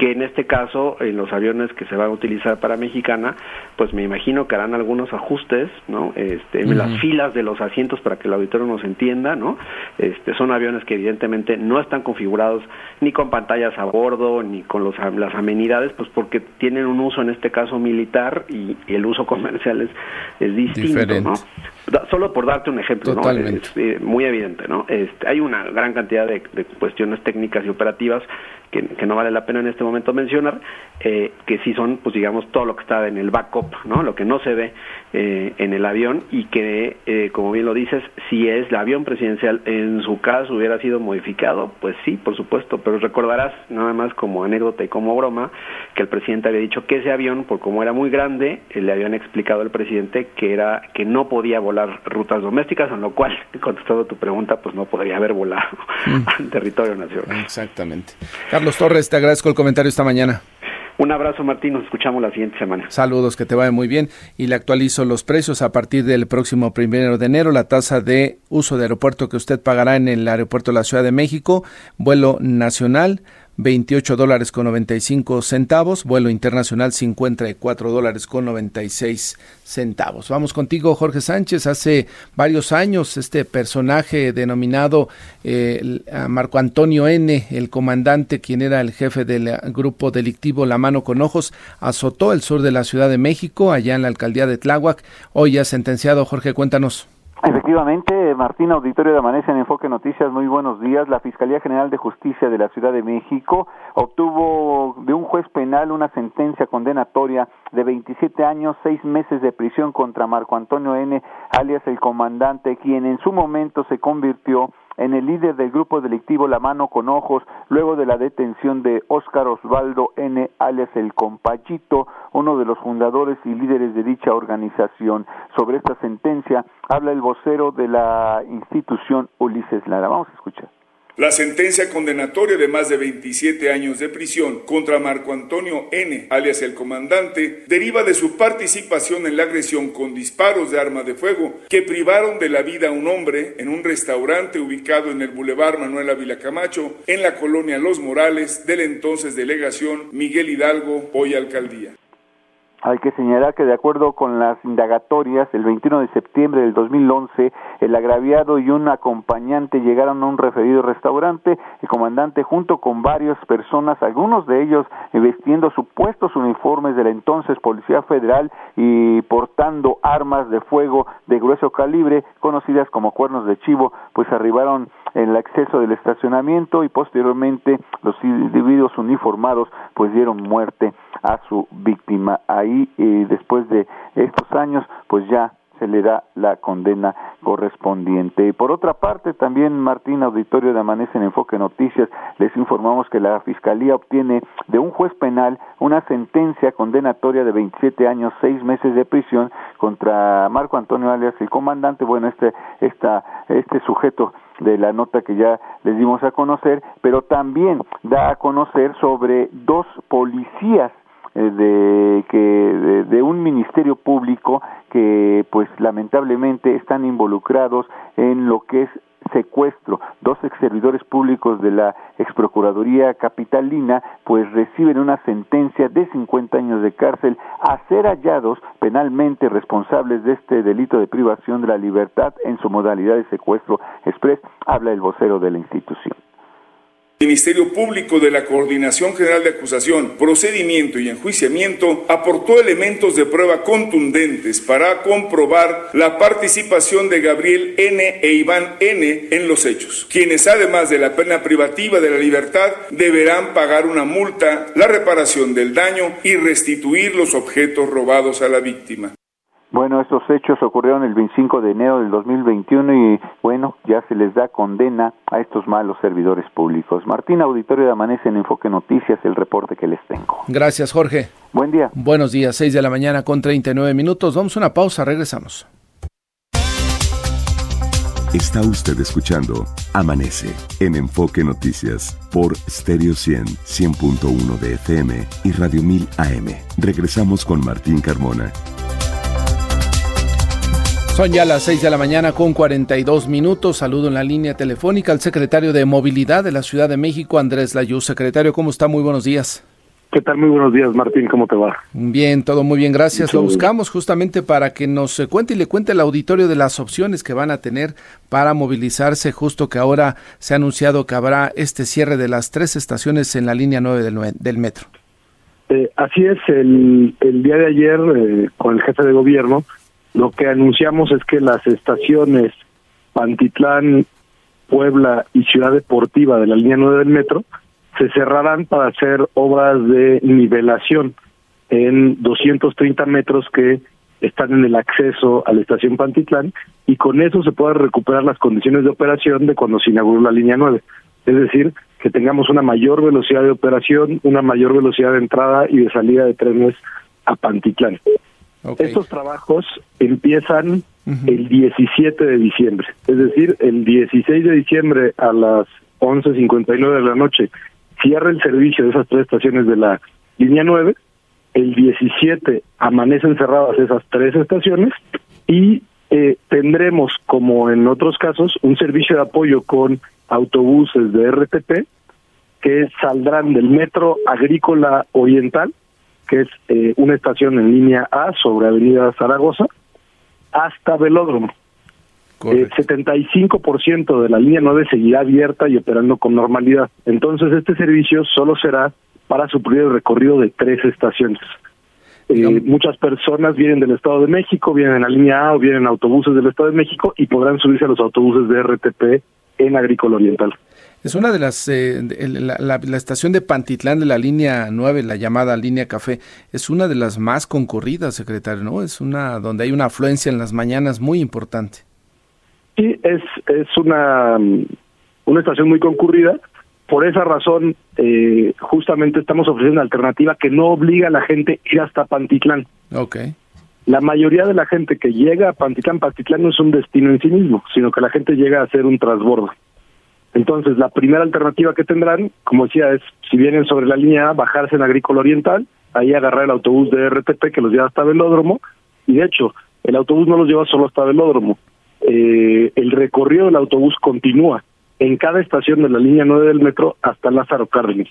que en este caso en los aviones que se van a utilizar para Mexicana, pues me imagino que harán algunos ajustes, ¿no? Este, en las filas de los asientos para que el auditorio nos entienda, ¿no? Este, son aviones que evidentemente no están configurados ni con pantallas a bordo ni con los, las amenidades, pues porque tienen un uso en este caso militar y, el uso comercial es, es distinto, ¿no? Solo por darte un ejemplo, ¿no? Es, eh, muy evidente, ¿no? Este, hay una gran cantidad de, de cuestiones técnicas y operativas que, no vale la pena en este momento mencionar, eh, que sí son, pues digamos, todo lo que está en el backup, ¿no? Lo que no se ve eh, en el avión y que, eh, como bien lo dices, si es el avión presidencial en su caso hubiera sido modificado, pues sí, por supuesto, pero recordarás, nada más como anécdota y como broma, que el presidente había dicho que ese avión, por como era muy grande, le habían explicado al presidente que era que no podía volar rutas domésticas, en lo cual, contestado tu pregunta, pues no podría haber volado mm. al territorio nacional. Exactamente. Carlos Torres, te agradezco el comentario esta mañana. Un abrazo, Martín. Nos escuchamos la siguiente semana. Saludos, que te vaya muy bien. Y le actualizo los precios a partir del próximo primero de enero. La tasa de uso de aeropuerto que usted pagará en el aeropuerto de la Ciudad de México, vuelo nacional 28 dólares con 95 centavos, vuelo internacional 54 dólares con 96 centavos. Vamos contigo, Jorge Sánchez. Hace varios años este personaje denominado eh, Marco Antonio N., el comandante, quien era el jefe del grupo delictivo La Mano con Ojos, azotó el sur de la Ciudad de México, allá en la alcaldía de Tláhuac. Hoy ya sentenciado, Jorge, cuéntanos. Efectivamente, Martín Auditorio de Amanece en Enfoque Noticias, muy buenos días. La Fiscalía General de Justicia de la Ciudad de México obtuvo de un juez penal una sentencia condenatoria de 27 años, 6 meses de prisión contra Marco Antonio N., alias el comandante, quien en su momento se convirtió en el líder del grupo delictivo La Mano con Ojos, luego de la detención de Óscar Osvaldo N., alias el Compayito, uno de los fundadores y líderes de dicha organización. Sobre esta sentencia habla el vocero de la institución Ulises Lara. Vamos a escuchar. La sentencia condenatoria de más de 27 años de prisión contra Marco Antonio N., alias el comandante, deriva de su participación en la agresión con disparos de arma de fuego que privaron de la vida a un hombre en un restaurante ubicado en el Boulevard Manuel Ávila Camacho, en la colonia Los Morales de la entonces delegación Miguel Hidalgo, hoy alcaldía. Hay que señalar que de acuerdo con las indagatorias, el 21 de septiembre del 2011, el agraviado y un acompañante llegaron a un referido restaurante. El comandante, junto con varias personas, algunos de ellos vestiendo supuestos uniformes de la entonces Policía Federal y portando armas de fuego de grueso calibre, conocidas como cuernos de chivo, pues arribaron en el acceso del estacionamiento y posteriormente los individuos uniformados pues dieron muerte a su víctima. Ahí, eh, después de estos años, pues ya se le da la condena correspondiente. Y por otra parte, también Martín Auditorio de Amanece en Enfoque Noticias, les informamos que la Fiscalía obtiene de un juez penal una sentencia condenatoria de 27 años, 6 meses de prisión contra Marco Antonio alias el comandante, bueno, este, esta, este sujeto de la nota que ya les dimos a conocer, pero también da a conocer sobre dos policías de que de, un ministerio público que pues lamentablemente están involucrados en lo que es secuestro. Dos ex servidores públicos de la ex procuraduría capitalina pues reciben una sentencia de 50 años de cárcel a ser hallados penalmente responsables de este delito de privación de la libertad en su modalidad de secuestro express, habla el vocero de la institución. Ministerio Público de la Coordinación General de Acusación, Procedimiento y Enjuiciamiento aportó elementos de prueba contundentes para comprobar la participación de Gabriel N. e Iván N. en los hechos, quienes además de la pena privativa de la libertad deberán pagar una multa, la reparación del daño y restituir los objetos robados a la víctima. Bueno, estos hechos ocurrieron el 25 de enero del 2021 y bueno, ya se les da condena a estos malos servidores públicos. Martín, auditorio de Amanece en Enfoque Noticias, el reporte que les tengo. Gracias, Jorge. Buen día. Buenos días, 6 de la mañana con 39 minutos. Vamos a una pausa, regresamos. Está usted escuchando Amanece en Enfoque Noticias por Stereo 100, 100.1 de FM y Radio 1000 AM. Regresamos con Martín Carmona. Son ya las 6 de la mañana con 42 minutos. Saludo en la línea telefónica al secretario de Movilidad de la Ciudad de México, Andrés Layú. Secretario, ¿cómo está? Muy buenos días. ¿Qué tal? Muy buenos días, Martín. ¿Cómo te va? Bien, todo muy bien, gracias. Lo buscamos justamente para que nos cuente y le cuente el auditorio de las opciones que van a tener para movilizarse, justo que ahora se ha anunciado que habrá este cierre de las tres estaciones en la línea 9 del, metro. Eh, así es, el, día de ayer, eh, con el jefe de gobierno, lo que anunciamos es que las estaciones Pantitlán, Puebla y Ciudad Deportiva de la línea 9 del metro se cerrarán para hacer obras de nivelación en 230 metros que están en el acceso a la estación Pantitlán y con eso se puedan recuperar las condiciones de operación de cuando se inauguró la línea 9. Es decir, que tengamos una mayor velocidad de operación, una mayor velocidad de entrada y de salida de trenes a Pantitlán. Estos trabajos empiezan el 17 de diciembre, es decir, el 16 de diciembre a las 11.59 de la noche cierra el servicio de esas tres estaciones de la línea 9, el 17 amanecen cerradas esas tres estaciones y eh, tendremos, como en otros casos, un servicio de apoyo con autobuses de RTP que saldrán del metro agrícola oriental que es eh, una estación en línea A sobre Avenida Zaragoza, hasta Velódromo. El 75% de la línea 9 seguirá abierta y operando con normalidad. Entonces, este servicio solo será para suplir el recorrido de tres estaciones. Eh, muchas personas vienen del Estado de México, vienen en la línea A o vienen en autobuses del Estado de México y podrán subirse a los autobuses de RTP en Agrícola Oriental. Es una de las, eh, la, estación de Pantitlán de la línea 9, la llamada línea café, es una de las más concurridas, secretario, ¿no? Es una donde hay una afluencia en las mañanas muy importante. Sí, es, es una, una estación muy concurrida. Por esa razón, eh, justamente estamos ofreciendo una alternativa que no obliga a la gente a ir hasta Pantitlán. Ok. La mayoría de la gente que llega a Pantitlán, Pantitlán no es un destino en sí mismo, sino que la gente llega a hacer un transbordo. Entonces, la primera alternativa que tendrán, como decía, es si vienen sobre la línea A, bajarse en Agrícola Oriental, ahí agarrar el autobús de RTP que los lleva hasta Velódromo, y de hecho, el autobús no los lleva solo hasta Velódromo. Eh, el recorrido del autobús continúa en cada estación de la línea 9 del metro hasta Lázaro Cárdenas.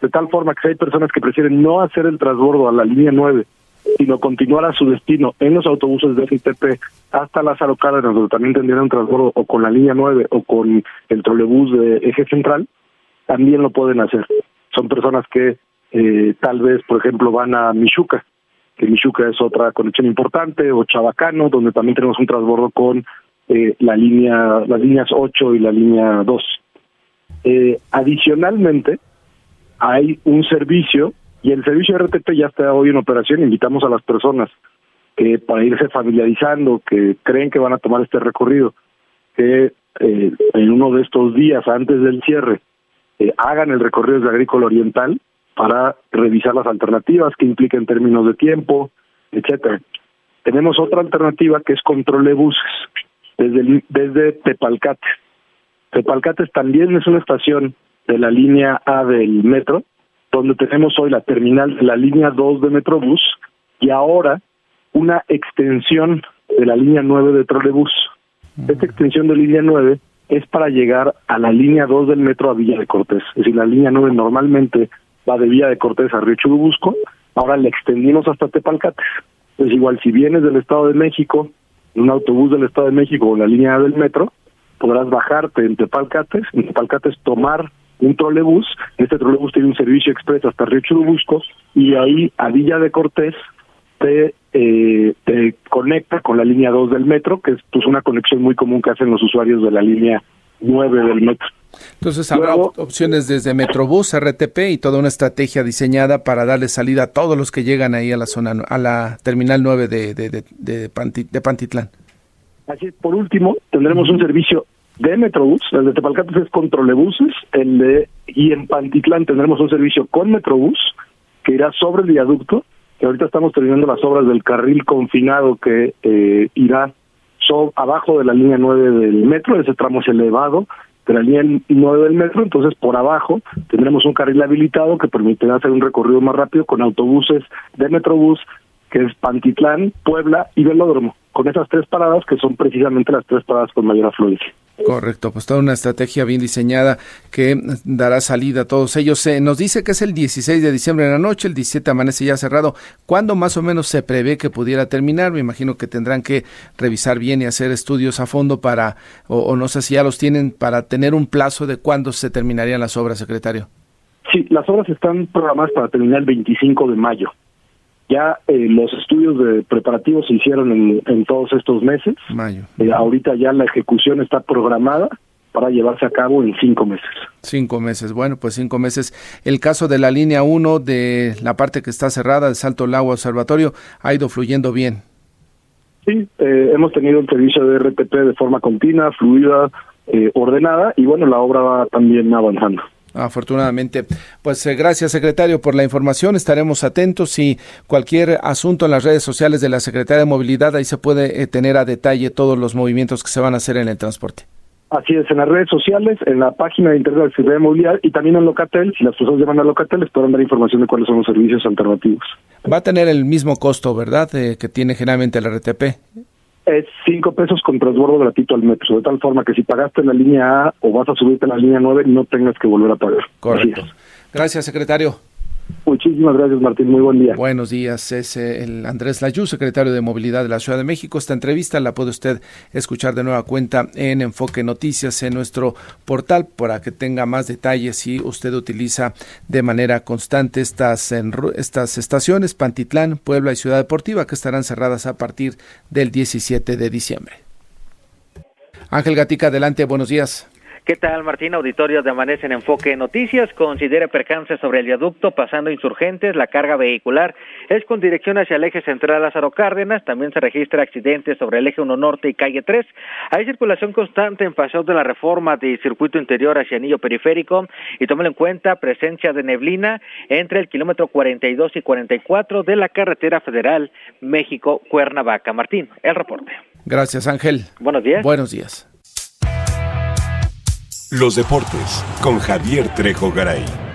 De tal forma que hay personas que prefieren no hacer el transbordo a la línea 9 sino continuar a su destino en los autobuses de FITP hasta Lázaro Cárdenas, donde también tendrían un transbordo o con la línea 9 o con el trolebús de eje central, también lo pueden hacer. Son personas que eh, tal vez, por ejemplo, van a Michuca, que Michuca es otra conexión importante, o Chabacano, donde también tenemos un transbordo con eh, la línea, las líneas 8 y la línea 2. Eh, adicionalmente, hay un servicio y el servicio RTP ya está hoy en operación. Invitamos a las personas que para irse familiarizando, que creen que van a tomar este recorrido, que eh, en uno de estos días antes del cierre eh, hagan el recorrido desde Agrícola Oriental para revisar las alternativas que impliquen términos de tiempo, etcétera. Tenemos otra alternativa que es control de buses desde, desde Tepalcates. Tepalcates también es una estación de la línea A del metro donde tenemos hoy la terminal de la línea 2 de Metrobús y ahora una extensión de la línea 9 de trolebús. Esta extensión de línea 9 es para llegar a la línea 2 del metro a Villa de Cortés. Es decir, la línea 9 normalmente va de Villa de Cortés a Río Churubusco, ahora la extendimos hasta Tepalcates. Es igual, si vienes del Estado de México, en un autobús del Estado de México o la línea del metro, podrás bajarte en Tepalcates, en Tepalcates tomar un trolebús, este trolebús tiene un servicio expreso hasta Río Churubusco y ahí a Villa de Cortés te, eh, te conecta con la línea 2 del metro, que es pues, una conexión muy común que hacen los usuarios de la línea 9 del metro. Entonces habrá opciones desde Metrobús, RTP y toda una estrategia diseñada para darle salida a todos los que llegan ahí a la zona, a la terminal 9 de, de, de, de, Pantitlán. Así, por último, tendremos un servicio de Metrobús, el de Tepalcates es con trolebuses, el de, y en Pantitlán tendremos un servicio con Metrobús que irá sobre el viaducto, que ahorita estamos terminando las obras del carril confinado que eh, irá abajo de la línea 9 del metro, ese tramo es elevado de la línea 9 del metro, entonces por abajo tendremos un carril habilitado que permitirá hacer un recorrido más rápido con autobuses de Metrobús, que es Pantitlán, Puebla y Velódromo, con esas tres paradas que son precisamente las tres paradas con mayor afluencia. Correcto, pues toda una estrategia bien diseñada que dará salida a todos ellos. Se nos dice que es el 16 de diciembre en la noche, el 17 amanece ya cerrado. ¿Cuándo más o menos se prevé que pudiera terminar? Me imagino que tendrán que revisar bien y hacer estudios a fondo para, o, no sé si ya los tienen, para tener un plazo de cuándo se terminarían las obras, secretario. Sí, las obras están programadas para terminar el 25 de mayo. Ya eh, los estudios de preparativos se hicieron en, todos estos meses. Mayo. Eh, ahorita ya la ejecución está programada para llevarse a cabo en cinco meses. Cinco meses, bueno, pues cinco meses. El caso de la línea 1 de la parte que está cerrada, de Salto Lago Observatorio, ha ido fluyendo bien. Sí, eh, hemos tenido el servicio de RTP de forma continua, fluida, ordenada y bueno, la obra va también avanzando. Afortunadamente. Pues eh, gracias, secretario, por la información. Estaremos atentos y cualquier asunto en las redes sociales de la Secretaría de Movilidad, ahí se puede eh, tener a detalle todos los movimientos que se van a hacer en el transporte. Así es, en las redes sociales, en la página de internet de la Secretaría de Movilidad y también en Locatel. Si las personas llaman a Locatel, les podrán dar información de cuáles son los servicios alternativos. Va a tener el mismo costo, ¿verdad?, eh, que tiene generalmente el RTP es cinco pesos con transbordo gratuito al metro, de tal forma que si pagaste en la línea A o vas a subirte en la línea 9, no tengas que volver a pagar. Correcto. Gracias, secretario. Muchísimas gracias, Martín. Muy buen día. Buenos días. Es eh, el Andrés Layú, secretario de Movilidad de la Ciudad de México. Esta entrevista la puede usted escuchar de nueva cuenta en Enfoque Noticias en nuestro portal para que tenga más detalles si usted utiliza de manera constante estas, estas estaciones, Pantitlán, Puebla y Ciudad Deportiva, que estarán cerradas a partir del 17 de diciembre. Ángel Gatica, adelante. Buenos días. ¿Qué tal, Martín? Auditorio de Amanece en Enfoque Noticias. Considera percance sobre el viaducto pasando insurgentes. La carga vehicular es con dirección hacia el eje central Lázaro Cárdenas. También se registra accidentes sobre el eje 1 Norte y calle 3. Hay circulación constante en Paseo de la Reforma de circuito interior hacia Anillo Periférico. Y tómelo en cuenta, presencia de neblina entre el kilómetro 42 y 44 de la carretera federal México-Cuernavaca. Martín, el reporte. Gracias, Ángel. Buenos días. Buenos días. Los deportes con Javier Trejo Garay.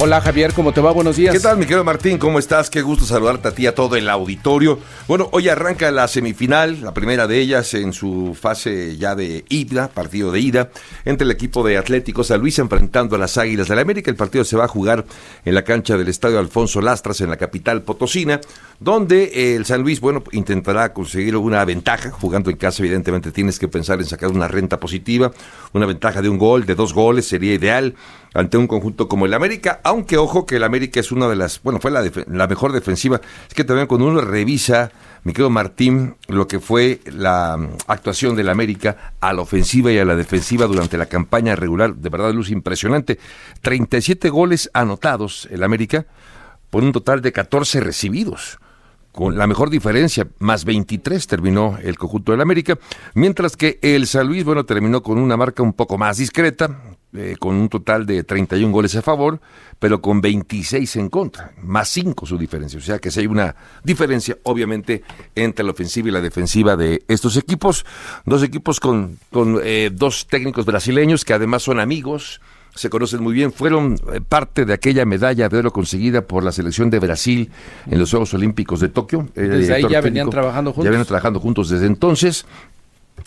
Hola Javier, ¿cómo te va? Buenos días. ¿Qué tal, mi querido Martín? ¿Cómo estás? Qué gusto saludarte a ti, a todo el auditorio. Bueno, hoy arranca la semifinal, la primera de ellas en su fase ya de ida, partido de ida, entre el equipo de Atlético San Luis enfrentando a las Águilas de la América. El partido se va a jugar en la cancha del Estadio Alfonso Lastras en la capital potosina, donde el San Luis, bueno, intentará conseguir una ventaja. Jugando en casa, evidentemente, tienes que pensar en sacar una renta positiva, una ventaja de un gol, de dos goles, sería ideal ante un conjunto como el América, aunque ojo que el América es una de las, bueno, fue la, la mejor defensiva, es que también cuando uno revisa, mi querido Martín, lo que fue la mm, actuación del América a la ofensiva y a la defensiva durante la campaña regular, de verdad luz impresionante, 37 goles anotados el América por un total de 14 recibidos con la mejor diferencia, más 23 terminó el conjunto del América, mientras que el San Luis, bueno, terminó con una marca un poco más discreta, eh, con un total de 31 goles a favor, pero con 26 en contra, más 5 su diferencia. O sea que si hay una diferencia, obviamente, entre la ofensiva y la defensiva de estos equipos. Dos equipos con, con eh, dos técnicos brasileños que además son amigos, se conocen muy bien, fueron eh, parte de aquella medalla de oro conseguida por la selección de Brasil en los Juegos Olímpicos de Tokio. Desde ahí ya venían trabajando juntos. Ya venían trabajando juntos desde entonces.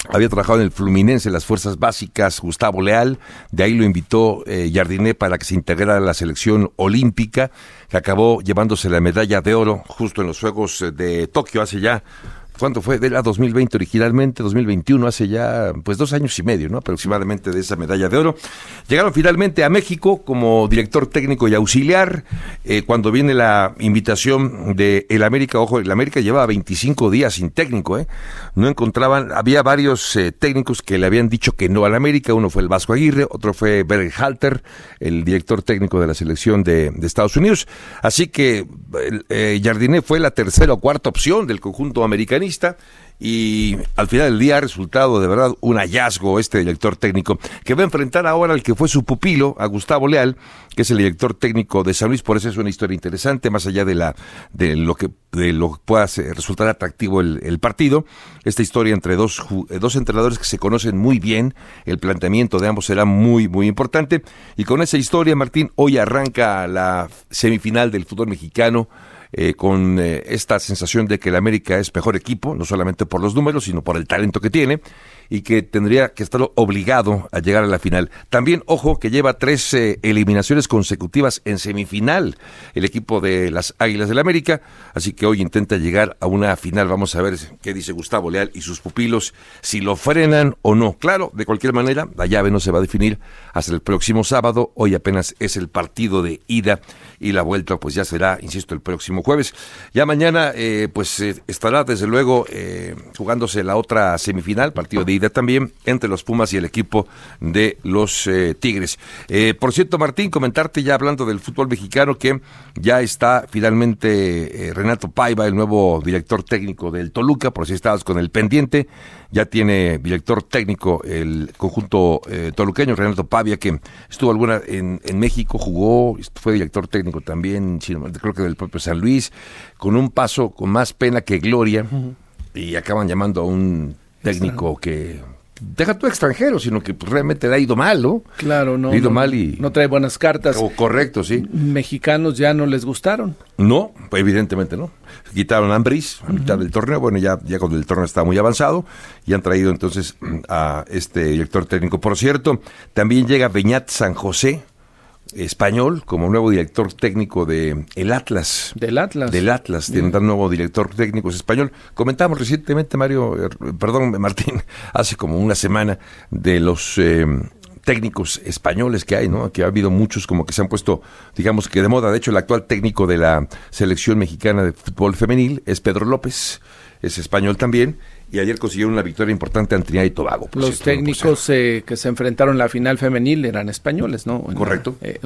Había trabajado en el Fluminense, en las fuerzas básicas, Gustavo Leal, de ahí lo invitó eh, Jardiné para que se integrara a la selección olímpica, que acabó llevándose la medalla de oro justo en los Juegos eh, de Tokio hace ya ¿Cuánto fue? De la 2020 originalmente, 2021, hace ya pues dos años y medio, ¿no? Aproximadamente de esa medalla de oro. Llegaron finalmente a México como director técnico y auxiliar. Eh, cuando viene la invitación de el América, ojo, el América llevaba 25 días sin técnico, ¿eh? No encontraban, había varios eh, técnicos que le habían dicho que no al América. Uno fue el Vasco Aguirre, otro fue Halter, el director técnico de la selección de, Estados Unidos. Así que eh, Jardiné fue la tercera o cuarta opción del conjunto y al final del día ha resultado de verdad un hallazgo este director técnico que va a enfrentar ahora al que fue su pupilo, a Gustavo Leal, que es el director técnico de San Luis, por eso es una historia interesante, más allá de la de lo que de lo que pueda resultar atractivo el, partido, esta historia entre dos, eh, dos entrenadores que se conocen muy bien, el planteamiento de ambos será muy, muy importante, y con esa historia, Martín, hoy arranca la semifinal del fútbol mexicano, eh, con eh, esta sensación de que el América es mejor equipo, no solamente por los números, sino por el talento que tiene y que tendría que estar obligado a llegar a la final. También, ojo, que lleva tres eh, eliminaciones consecutivas en semifinal el equipo de las Águilas del América, así que hoy intenta llegar a una final. Vamos a ver qué dice Gustavo Leal y sus pupilos, si lo frenan o no. Claro, de cualquier manera, la llave no se va a definir hasta el próximo sábado. Hoy apenas es el partido de ida y la vuelta, pues ya será, insisto, el próximo jueves. Ya mañana, eh, pues eh, estará desde luego jugándose la otra semifinal, partido de ida también entre los Pumas y el equipo de los eh, Tigres. Eh, por cierto, Martín, comentarte ya hablando del fútbol mexicano que ya está finalmente eh, Renato Paiva, el nuevo director técnico del Toluca, por si estabas con el pendiente, ya tiene director técnico el conjunto toluqueño, Renato Pavia, que estuvo alguna en, México, jugó, fue director técnico también, creo que del propio San Luis, con un paso con más pena que gloria. Y acaban llamando a un técnico que deja tu extranjero, sino que pues, realmente le ha ido mal, ¿no? Claro, no. ha ido mal y... No trae buenas cartas. Oh, correcto, sí. ¿Mexicanos ya no les gustaron? No, evidentemente no. Quitaron a Ambris a mitad del torneo, bueno, ya, ya cuando el torneo está muy avanzado, y han traído entonces a este director técnico. Por cierto, también llega Beñat San José, español como nuevo director técnico de el Atlas. Del Atlas. Del Atlas, tiene un nuevo director técnico es español. Comentamos recientemente, Mario, eh, perdón, Martín, hace como una semana de los eh, técnicos españoles que hay, ¿no? Que ha habido muchos como que se han puesto, digamos que de moda. De hecho, el actual técnico de la selección mexicana de fútbol femenil es Pedro López, es español también y ayer consiguieron una victoria importante ante Trinidad y Tobago. Los técnicos eh, que se enfrentaron en la final femenil eran españoles, ¿no? Correcto. Eh,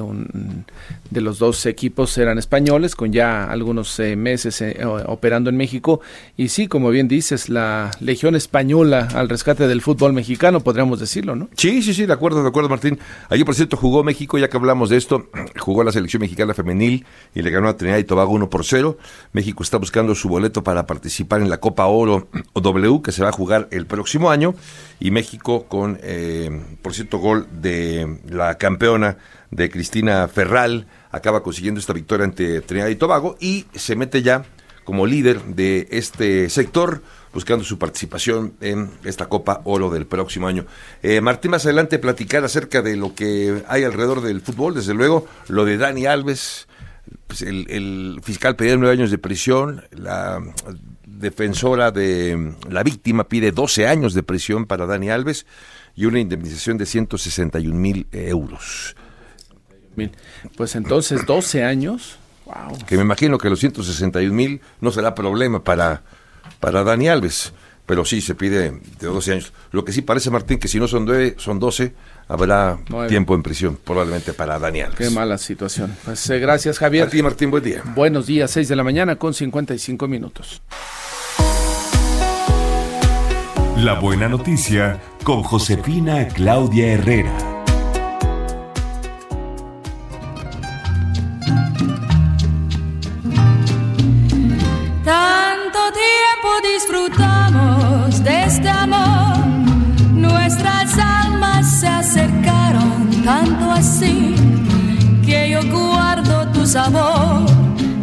de los dos equipos eran españoles, con ya algunos eh, meses operando en México. Y sí, como bien dices, la Legión Española al rescate del fútbol mexicano, podríamos decirlo, ¿no? Sí, sí, sí, de acuerdo, de acuerdo, Martín. Ayer, por cierto, jugó México, ya que hablamos de esto, jugó la selección mexicana femenil y le ganó a Trinidad y Tobago 1 por 0. México está buscando su boleto para participar en la Copa Oro o Que se va a jugar el próximo año y México con, eh, por cierto, gol de la campeona de Cristina Ferral, acaba consiguiendo esta victoria ante Trinidad y Tobago y se mete ya como líder de este sector buscando su participación en esta Copa Oro del próximo año. Eh, Martín, más adelante platicar acerca de lo que hay alrededor del fútbol, desde luego lo de Dani Alves, pues el, el fiscal pedía nueve años de prisión, la defensora de la víctima pide 12 años de prisión para Dani Alves y una indemnización de 161 mil euros. Pues entonces 12 años. Que me imagino que los 161 mil no será problema para, para Dani Alves, pero sí se pide de 12 años. Lo que sí parece, Martín, que si no son, nueve, son 12, habrá tiempo en prisión, probablemente para Dani Alves. Qué mala situación. Pues eh, gracias, Javier. A ti, Martín, buen día. Buenos días, 6 de la mañana con 55 minutos. La buena noticia con Josefina Claudia Herrera. Tanto tiempo disfrutamos de este amor, nuestras almas se acercaron tanto así que yo guardo tu sabor,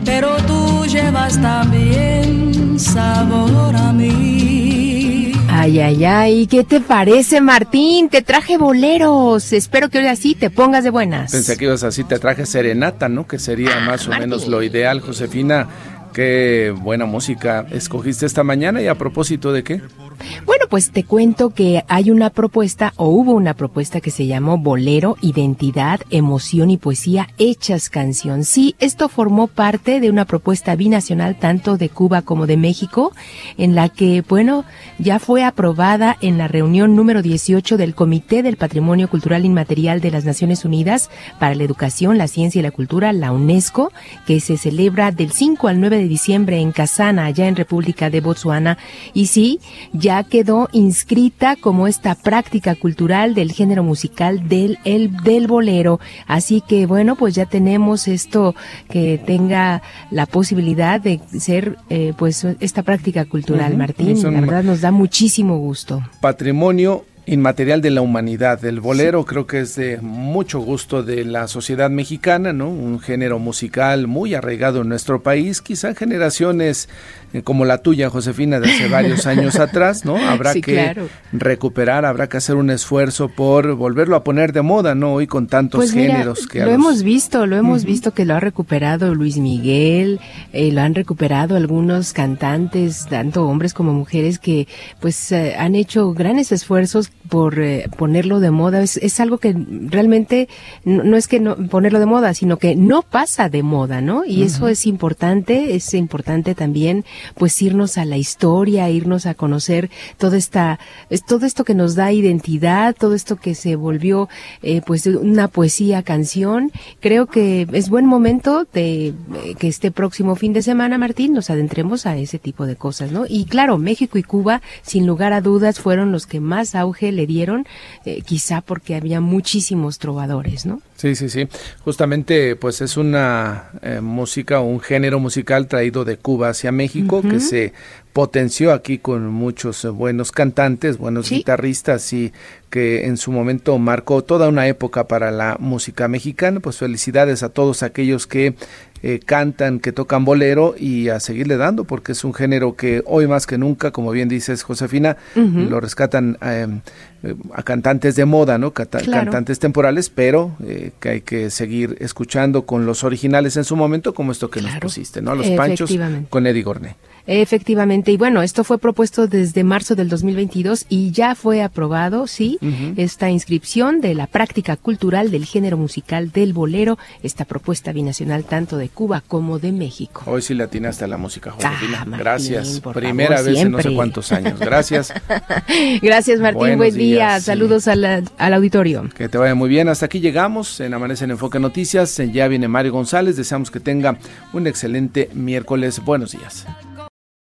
pero tú llevas también sabor a mí. Ay, ay, ay, ¿qué te parece, Martín? Te traje boleros. Espero que hoy así te pongas de buenas. Pensé que ibas así, te traje serenata, ¿no? Que sería ah, más o menos lo ideal, Josefina. Qué buena música escogiste esta mañana y a propósito de qué? Bueno, pues te cuento que hay una propuesta o hubo una propuesta que se llamó Bolero, Identidad, Emoción y Poesía Hechas Canción. Sí, esto formó parte de una propuesta binacional tanto de Cuba como de México, en la que, bueno, ya fue aprobada en la reunión número 18 del Comité del Patrimonio Cultural Inmaterial de las Naciones Unidas para la Educación, la Ciencia y la Cultura, la UNESCO, que se celebra del 5 al 9 de diciembre en Casana, allá en República de Botswana. Y sí, ya quedó inscrita como esta práctica cultural del género musical del, el, del bolero. Así que bueno, pues ya tenemos esto que tenga la posibilidad de ser eh, pues esta práctica cultural, Martín. La verdad nos da muchísimo gusto. Patrimonio inmaterial de la humanidad. El bolero creo que es de mucho gusto de la sociedad mexicana, ¿no? Un género musical muy arraigado en nuestro país, quizá generaciones como la tuya, Josefina, de hace varios años atrás, ¿no? Habrá que recuperar, habrá que hacer un esfuerzo por volverlo a poner de moda, ¿no? Hoy con tantos pues géneros que lo hemos visto, lo hemos visto que lo ha recuperado Luis Miguel, eh, lo han recuperado algunos cantantes, tanto hombres como mujeres que pues eh, han hecho grandes esfuerzos por ponerlo de moda. Es, es algo que realmente no, es que no ponerlo de moda, sino que no pasa de moda, ¿no? Y eso es importante, es importante también pues irnos a la historia, irnos a conocer toda esta, todo esto que nos da identidad, todo esto que se volvió eh, pues una poesía, canción. Creo que es buen momento de eh, que este próximo fin de semana, Martín, nos adentremos a ese tipo de cosas, ¿no? Y claro, México y Cuba, sin lugar a dudas, fueron los que más auge le dieron, eh, quizá porque había muchísimos trovadores, ¿no? Sí, sí, sí. Justamente, pues es una eh, música, un género musical traído de Cuba hacia México que se potenció aquí con muchos eh, buenos cantantes, buenos guitarristas y que en su momento marcó toda una época para la música mexicana. Pues felicidades a todos aquellos que eh, cantan, que tocan bolero y a seguirle dando porque es un género que hoy más que nunca, como bien dices Josefina, lo rescatan eh, a cantantes de moda, ¿no? Cantantes temporales, pero eh, que hay que seguir escuchando con los originales en su momento, como esto que nos pusiste, ¿no? Los Panchos con Eddie Gorné. Efectivamente, y bueno, esto fue propuesto desde marzo del 2022 y ya fue aprobado, sí, esta inscripción de la práctica cultural del género musical del bolero, esta propuesta binacional tanto de Cuba como de México. Hoy sí le atinaste a la música, Josefina. Ah, Gracias. Primera vez en no sé cuántos años. Gracias. Gracias, Martín. Buen día. Saludos al, al auditorio. Que te vaya muy bien. Hasta aquí llegamos en Amanece en Enfoque Noticias. Ya viene Mario González. Deseamos que tenga un excelente miércoles. Buenos días.